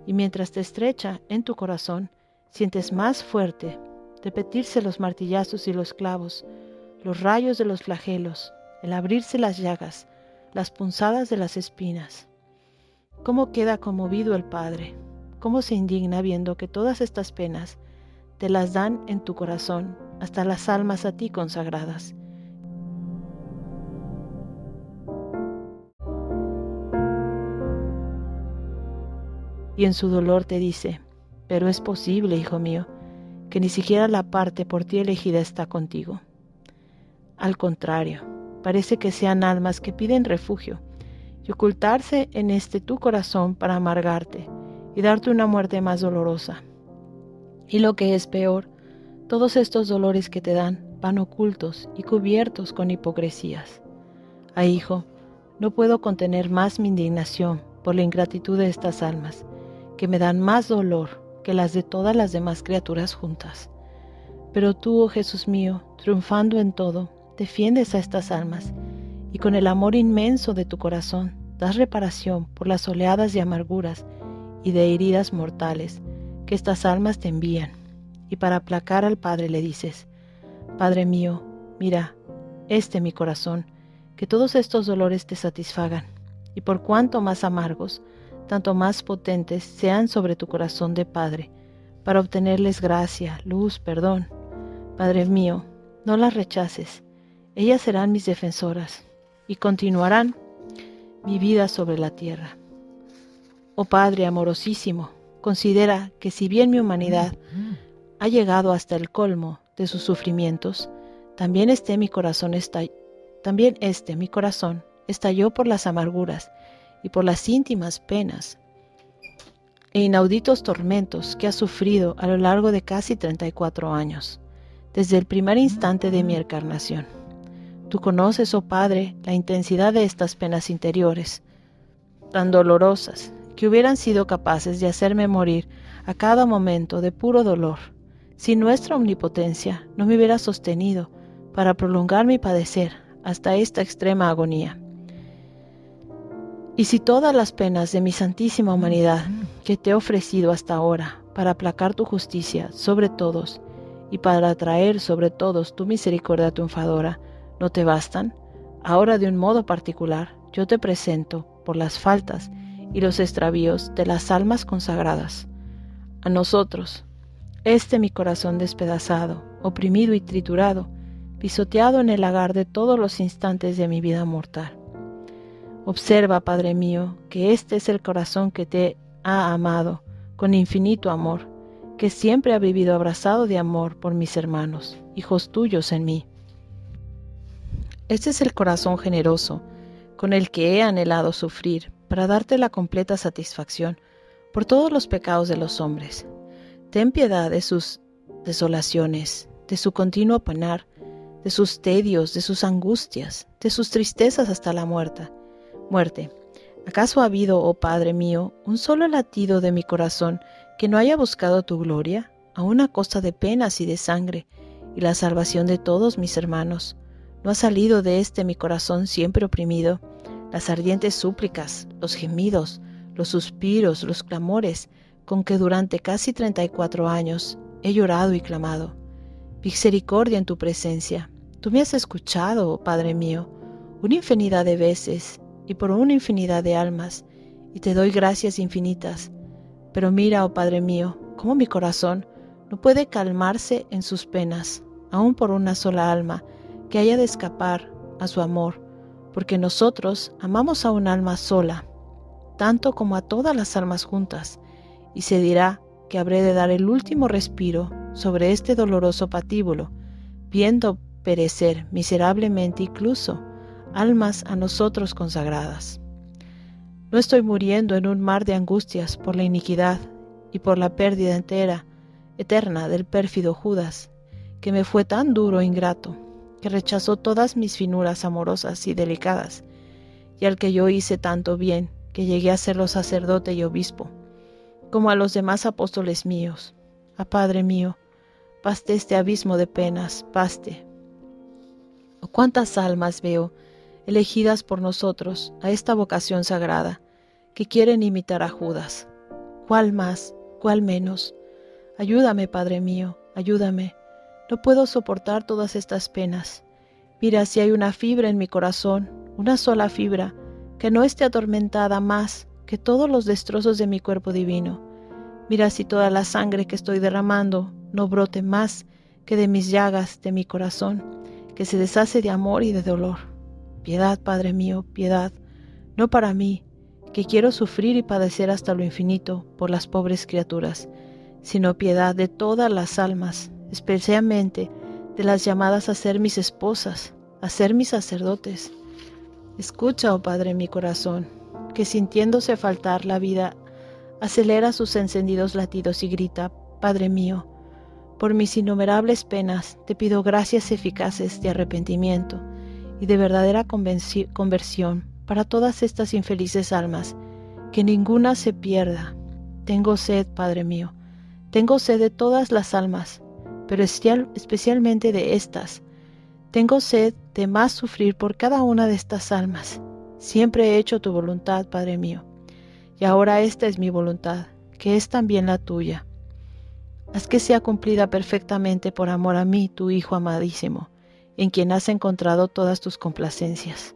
Y mientras te estrecha en tu corazón, sientes más fuerte repetirse los martillazos y los clavos, los rayos de los flagelos, el abrirse las llagas, las punzadas de las espinas. ¿Cómo queda conmovido el Padre? ¿Cómo se indigna viendo que todas estas penas te las dan en tu corazón hasta las almas a ti consagradas? Y en su dolor te dice, pero es posible, hijo mío, que ni siquiera la parte por ti elegida está contigo. Al contrario, parece que sean almas que piden refugio y ocultarse en este tu corazón para amargarte y darte una muerte más dolorosa. Y lo que es peor, todos estos dolores que te dan van ocultos y cubiertos con hipocresías. Ah, hijo, no puedo contener más mi indignación por la ingratitud de estas almas, que me dan más dolor que las de todas las demás criaturas juntas. Pero tú, oh Jesús mío, triunfando en todo, defiendes a estas almas, y con el amor inmenso de tu corazón das reparación por las oleadas de amarguras y de heridas mortales que estas almas te envían. Y para aplacar al Padre le dices, Padre mío, mira, este mi corazón, que todos estos dolores te satisfagan, y por cuanto más amargos, tanto más potentes sean sobre tu corazón de Padre, para obtenerles gracia, luz, perdón. Padre mío, no las rechaces, ellas serán mis defensoras y continuarán mi vida sobre la tierra. Oh Padre amorosísimo, considera que si bien mi humanidad ha llegado hasta el colmo de sus sufrimientos, también este mi corazón está, también este mi corazón estalló por las amarguras y por las íntimas penas e inauditos tormentos que ha sufrido a lo largo de casi 34 años, desde el primer instante de mi encarnación. Tú conoces, oh Padre, la intensidad de estas penas interiores, tan dolorosas, que hubieran sido capaces de hacerme morir a cada momento de puro dolor, si nuestra omnipotencia no me hubiera sostenido para prolongar mi padecer hasta esta extrema agonía. Y si todas las penas de mi santísima humanidad que te he ofrecido hasta ahora para aplacar tu justicia sobre todos y para traer sobre todos tu misericordia triunfadora no te bastan, ahora de un modo particular yo te presento por las faltas y los extravíos de las almas consagradas. A nosotros, este mi corazón despedazado, oprimido y triturado, pisoteado en el lagar de todos los instantes de mi vida mortal. Observa, Padre mío, que este es el corazón que te ha amado con infinito amor, que siempre ha vivido abrazado de amor por mis hermanos, hijos tuyos en mí. Este es el corazón generoso con el que he anhelado sufrir para darte la completa satisfacción por todos los pecados de los hombres. Ten piedad de sus desolaciones, de su continuo penar, de sus tedios, de sus angustias, de sus tristezas hasta la muerte muerte. ¿Acaso ha habido, oh Padre mío, un solo latido de mi corazón que no haya buscado tu gloria, a una costa de penas y de sangre, y la salvación de todos mis hermanos? ¿No ha salido de este mi corazón siempre oprimido las ardientes súplicas, los gemidos, los suspiros, los clamores, con que durante casi treinta y cuatro años he llorado y clamado? Misericordia en tu presencia. Tú me has escuchado, oh Padre mío, una infinidad de veces, y por una infinidad de almas, y te doy gracias infinitas. Pero mira, oh Padre mío, cómo mi corazón no puede calmarse en sus penas, aun por una sola alma que haya de escapar a su amor, porque nosotros amamos a un alma sola, tanto como a todas las almas juntas, y se dirá que habré de dar el último respiro sobre este doloroso patíbulo, viendo perecer miserablemente incluso almas a nosotros consagradas. No estoy muriendo en un mar de angustias por la iniquidad y por la pérdida entera, eterna del pérfido Judas, que me fue tan duro e ingrato, que rechazó todas mis finuras amorosas y delicadas, y al que yo hice tanto bien, que llegué a serlo sacerdote y obispo, como a los demás apóstoles míos. A Padre mío, paste este abismo de penas, paste. ¿O cuántas almas veo elegidas por nosotros a esta vocación sagrada, que quieren imitar a Judas. ¿Cuál más? ¿Cuál menos? Ayúdame, Padre mío, ayúdame. No puedo soportar todas estas penas. Mira si hay una fibra en mi corazón, una sola fibra, que no esté atormentada más que todos los destrozos de mi cuerpo divino. Mira si toda la sangre que estoy derramando no brote más que de mis llagas de mi corazón, que se deshace de amor y de dolor. Piedad, Padre mío, piedad, no para mí, que quiero sufrir y padecer hasta lo infinito por las pobres criaturas, sino piedad de todas las almas, especialmente de las llamadas a ser mis esposas, a ser mis sacerdotes. Escucha, oh Padre, mi corazón, que sintiéndose faltar la vida, acelera sus encendidos latidos y grita, Padre mío, Por mis innumerables penas te pido gracias eficaces de arrepentimiento y de verdadera conversión para todas estas infelices almas, que ninguna se pierda. Tengo sed, Padre mío, tengo sed de todas las almas, pero especialmente de estas. Tengo sed de más sufrir por cada una de estas almas. Siempre he hecho tu voluntad, Padre mío, y ahora esta es mi voluntad, que es también la tuya. Haz que sea cumplida perfectamente por amor a mí, tu Hijo amadísimo, en quien has encontrado todas tus complacencias.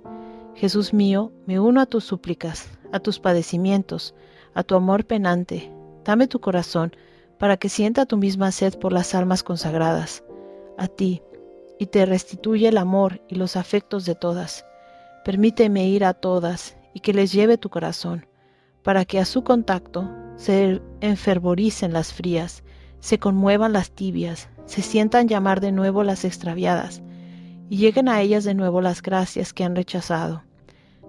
Jesús mío, me uno a tus súplicas, a tus padecimientos, a tu amor penante. Dame tu corazón, para que sienta tu misma sed por las almas consagradas, a ti, y te restituya el amor y los afectos de todas. Permíteme ir a todas y que les lleve tu corazón, para que a su contacto se enfervoricen las frías, se conmuevan las tibias, se sientan llamar de nuevo las extraviadas, y lleguen a ellas de nuevo las gracias que han rechazado.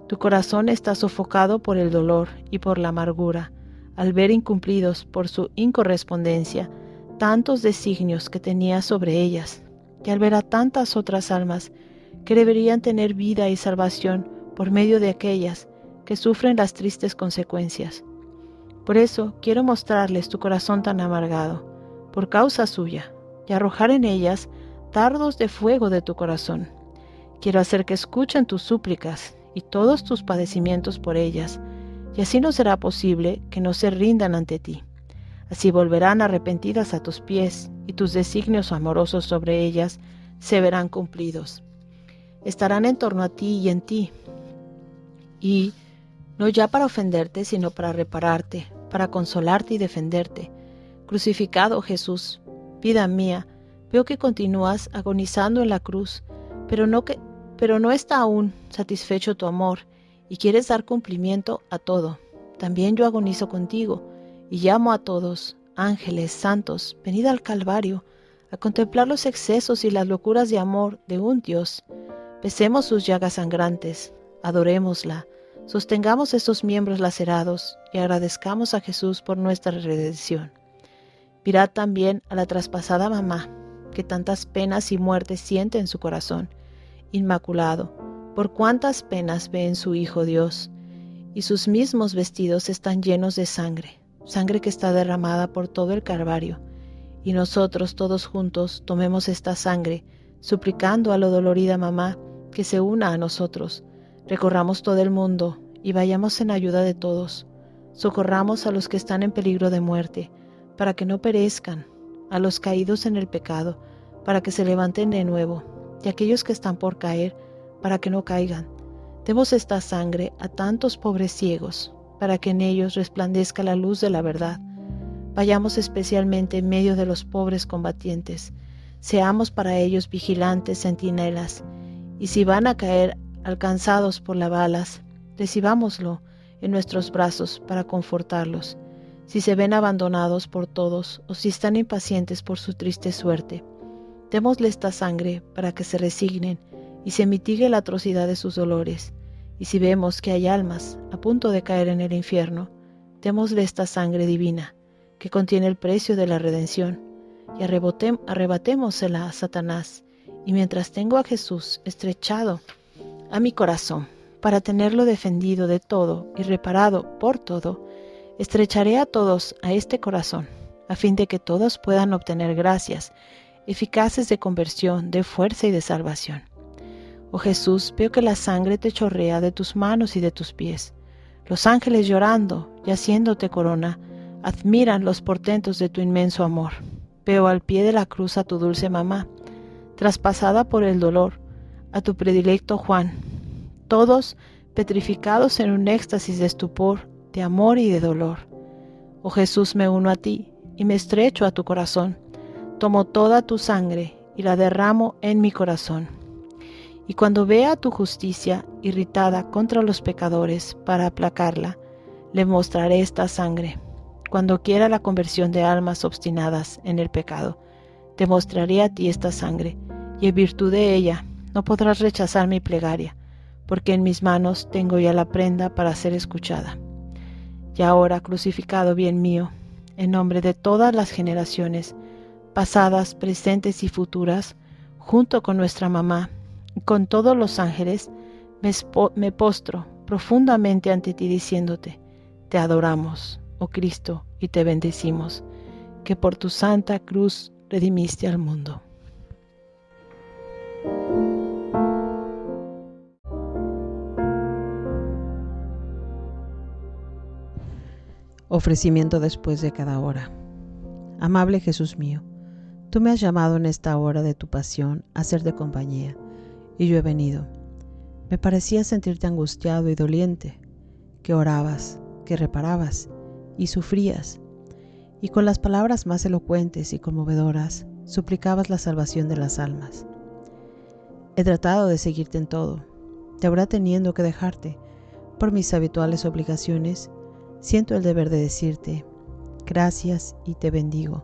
Tu corazón está sofocado por el dolor y por la amargura, al ver incumplidos por su incorrespondencia tantos designios que tenía sobre ellas, y al ver a tantas otras almas que deberían tener vida y salvación por medio de aquellas que sufren las tristes consecuencias. Por eso quiero mostrarles tu corazón tan amargado, por causa suya, y arrojar en ellas dardos de fuego de tu corazón. Quiero hacer que escuchen tus súplicas y todos tus padecimientos por ellas, y así no será posible que no se rindan ante ti. Así volverán arrepentidas a tus pies, y tus designios amorosos sobre ellas se verán cumplidos. Estarán en torno a ti y en ti, y no ya para ofenderte, sino para repararte, para consolarte y defenderte. Crucificado Jesús, vida mía, veo que continúas agonizando en la cruz, pero no que pero no está aún satisfecho tu amor y quieres dar cumplimiento a todo. También yo agonizo contigo y llamo a todos, ángeles, santos, venid al Calvario, a contemplar los excesos y las locuras de amor de un Dios. Besemos sus llagas sangrantes, adorémosla, sostengamos esos miembros lacerados y agradezcamos a Jesús por nuestra redención. Mirad también a la traspasada mamá, que tantas penas y muertes siente en su corazón, inmaculado, por cuántas penas ve en su Hijo Dios, y sus mismos vestidos están llenos de sangre, sangre que está derramada por todo el Calvario, y nosotros todos juntos tomemos esta sangre, suplicando a la dolorida mamá que se una a nosotros, recorramos todo el mundo y vayamos en ayuda de todos, socorramos a los que están en peligro de muerte, para que no perezcan, a los caídos en el pecado, para que se levanten de nuevo, y aquellos que están por caer, para que no caigan. Demos esta sangre a tantos pobres ciegos, para que en ellos resplandezca la luz de la verdad. Vayamos especialmente en medio de los pobres combatientes, seamos para ellos vigilantes centinelas, y si van a caer alcanzados por las balas, recibámoslo en nuestros brazos para confortarlos, si se ven abandonados por todos o si están impacientes por su triste suerte. Démosle esta sangre para que se resignen y se mitigue la atrocidad de sus dolores. Y si vemos que hay almas a punto de caer en el infierno, démosle esta sangre divina que contiene el precio de la redención y arrebatémosela a Satanás. Y mientras tengo a Jesús estrechado a mi corazón para tenerlo defendido de todo y reparado por todo, estrecharé a todos a este corazón, a fin de que todos puedan obtener gracias eficaces de conversión, de fuerza y de salvación. Oh Jesús, veo que la sangre te chorrea de tus manos y de tus pies. Los ángeles llorando y haciéndote corona, admiran los portentos de tu inmenso amor. Veo al pie de la cruz a tu dulce mamá, traspasada por el dolor, a tu predilecto Juan, todos petrificados en un éxtasis de estupor, de amor y de dolor. Oh Jesús, me uno a ti y me estrecho a tu corazón tomo toda tu sangre y la derramo en mi corazón. Y cuando vea tu justicia irritada contra los pecadores para aplacarla, le mostraré esta sangre. Cuando quiera la conversión de almas obstinadas en el pecado, te mostraré a ti esta sangre, y en virtud de ella no podrás rechazar mi plegaria, porque en mis manos tengo ya la prenda para ser escuchada. Y ahora, crucificado bien mío, en nombre de todas las generaciones, pasadas, presentes y futuras, junto con nuestra mamá con todos los ángeles, me, postro profundamente ante ti diciéndote, te adoramos, oh Cristo, y te bendecimos, que por tu santa cruz redimiste al mundo. Ofrecimiento después de cada hora. Amable Jesús mío, tú me has llamado en esta hora de tu pasión a ser de compañía, y yo he venido. Me parecía sentirte angustiado y doliente, que orabas, que reparabas y sufrías, y con las palabras más elocuentes y conmovedoras suplicabas la salvación de las almas. He tratado de seguirte en todo, te habrá teniendo que dejarte por mis habituales obligaciones Siento el deber de decirte, gracias y te bendigo.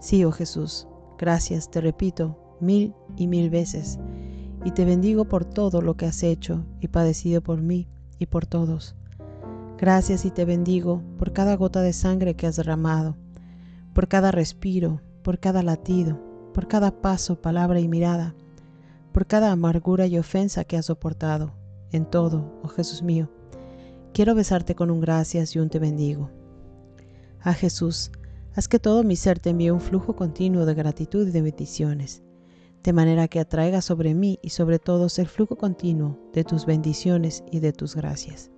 Sí, oh Jesús, gracias, te repito, mil y mil veces, y te bendigo por todo lo que has hecho y padecido por mí y por todos. Gracias y te bendigo por cada gota de sangre que has derramado, por cada respiro, por cada latido, por cada paso, palabra y mirada, por cada amargura y ofensa que has soportado, en todo, oh Jesús mío Quiero besarte con un gracias y un te bendigo. A Jesús, haz que todo mi ser te envíe un flujo continuo de gratitud y de bendiciones, de manera que atraiga sobre mí y sobre todos el flujo continuo de tus bendiciones y de tus gracias.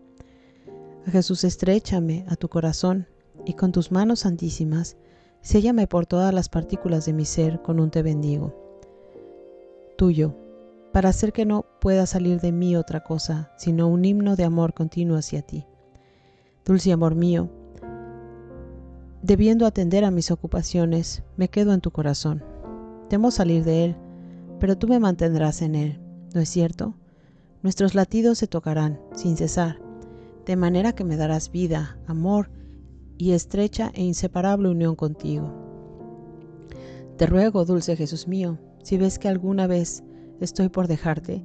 A Jesús, estrechame a tu corazón y con tus manos santísimas, séllame por todas las partículas de mi ser con un te bendigo. Tuyo, para hacer que no pueda salir de mí otra cosa, sino un himno de amor continuo hacia ti. Dulce amor mío, debiendo atender a mis ocupaciones, me quedo en tu corazón. Temo salir de él, pero tú me mantendrás en él, ¿no es cierto? Nuestros latidos se tocarán sin cesar, de manera que me darás vida, amor y estrecha e inseparable unión contigo. Te ruego, dulce Jesús mío, si ves que alguna vez estoy por dejarte,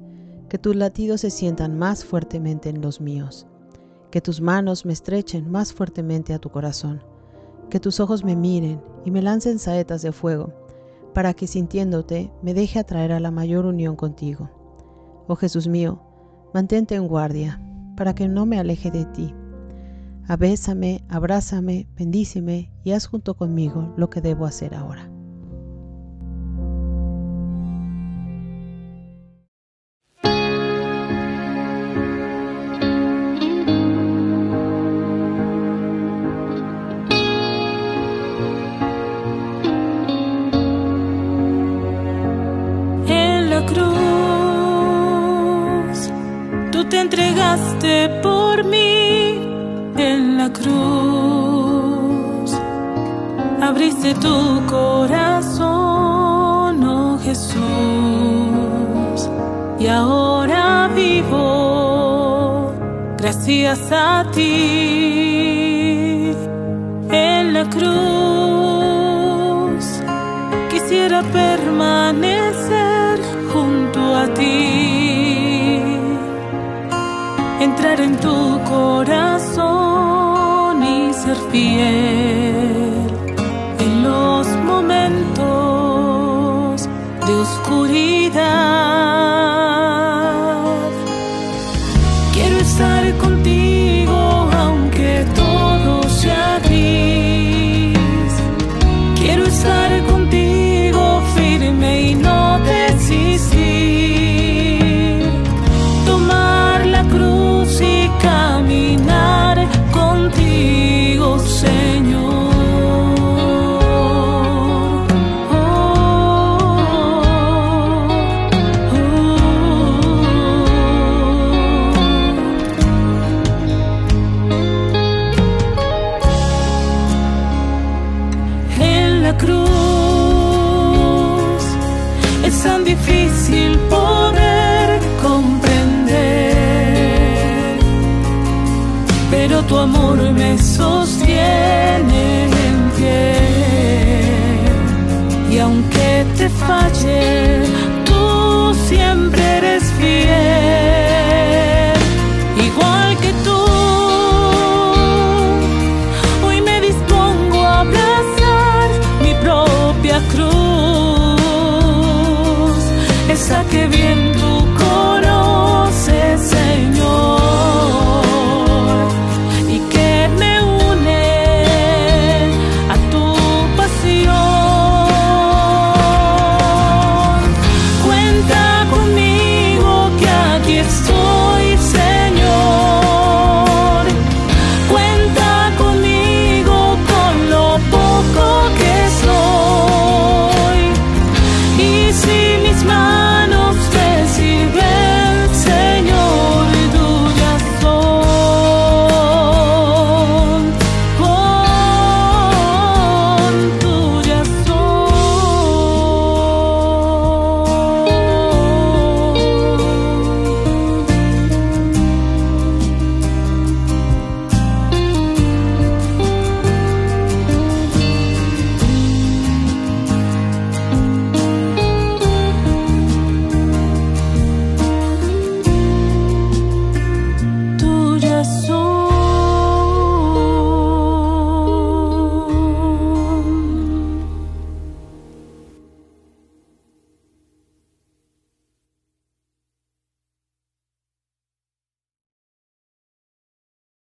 que tus latidos se sientan más fuertemente en los míos, que tus manos me estrechen más fuertemente a tu corazón, que tus ojos me miren y me lancen saetas de fuego, para que sintiéndote me deje atraer a la mayor unión contigo. Oh Jesús mío, mantente en guardia, para que no me aleje de ti. Abésame, abrázame, bendíceme y haz junto conmigo lo que debo hacer ahora. Gracias a ti en la cruz. Quisiera permanecer junto a ti entrar en tu corazón tu amor me sostiene en pie. Y aunque te falle, tú siempre eres fiel.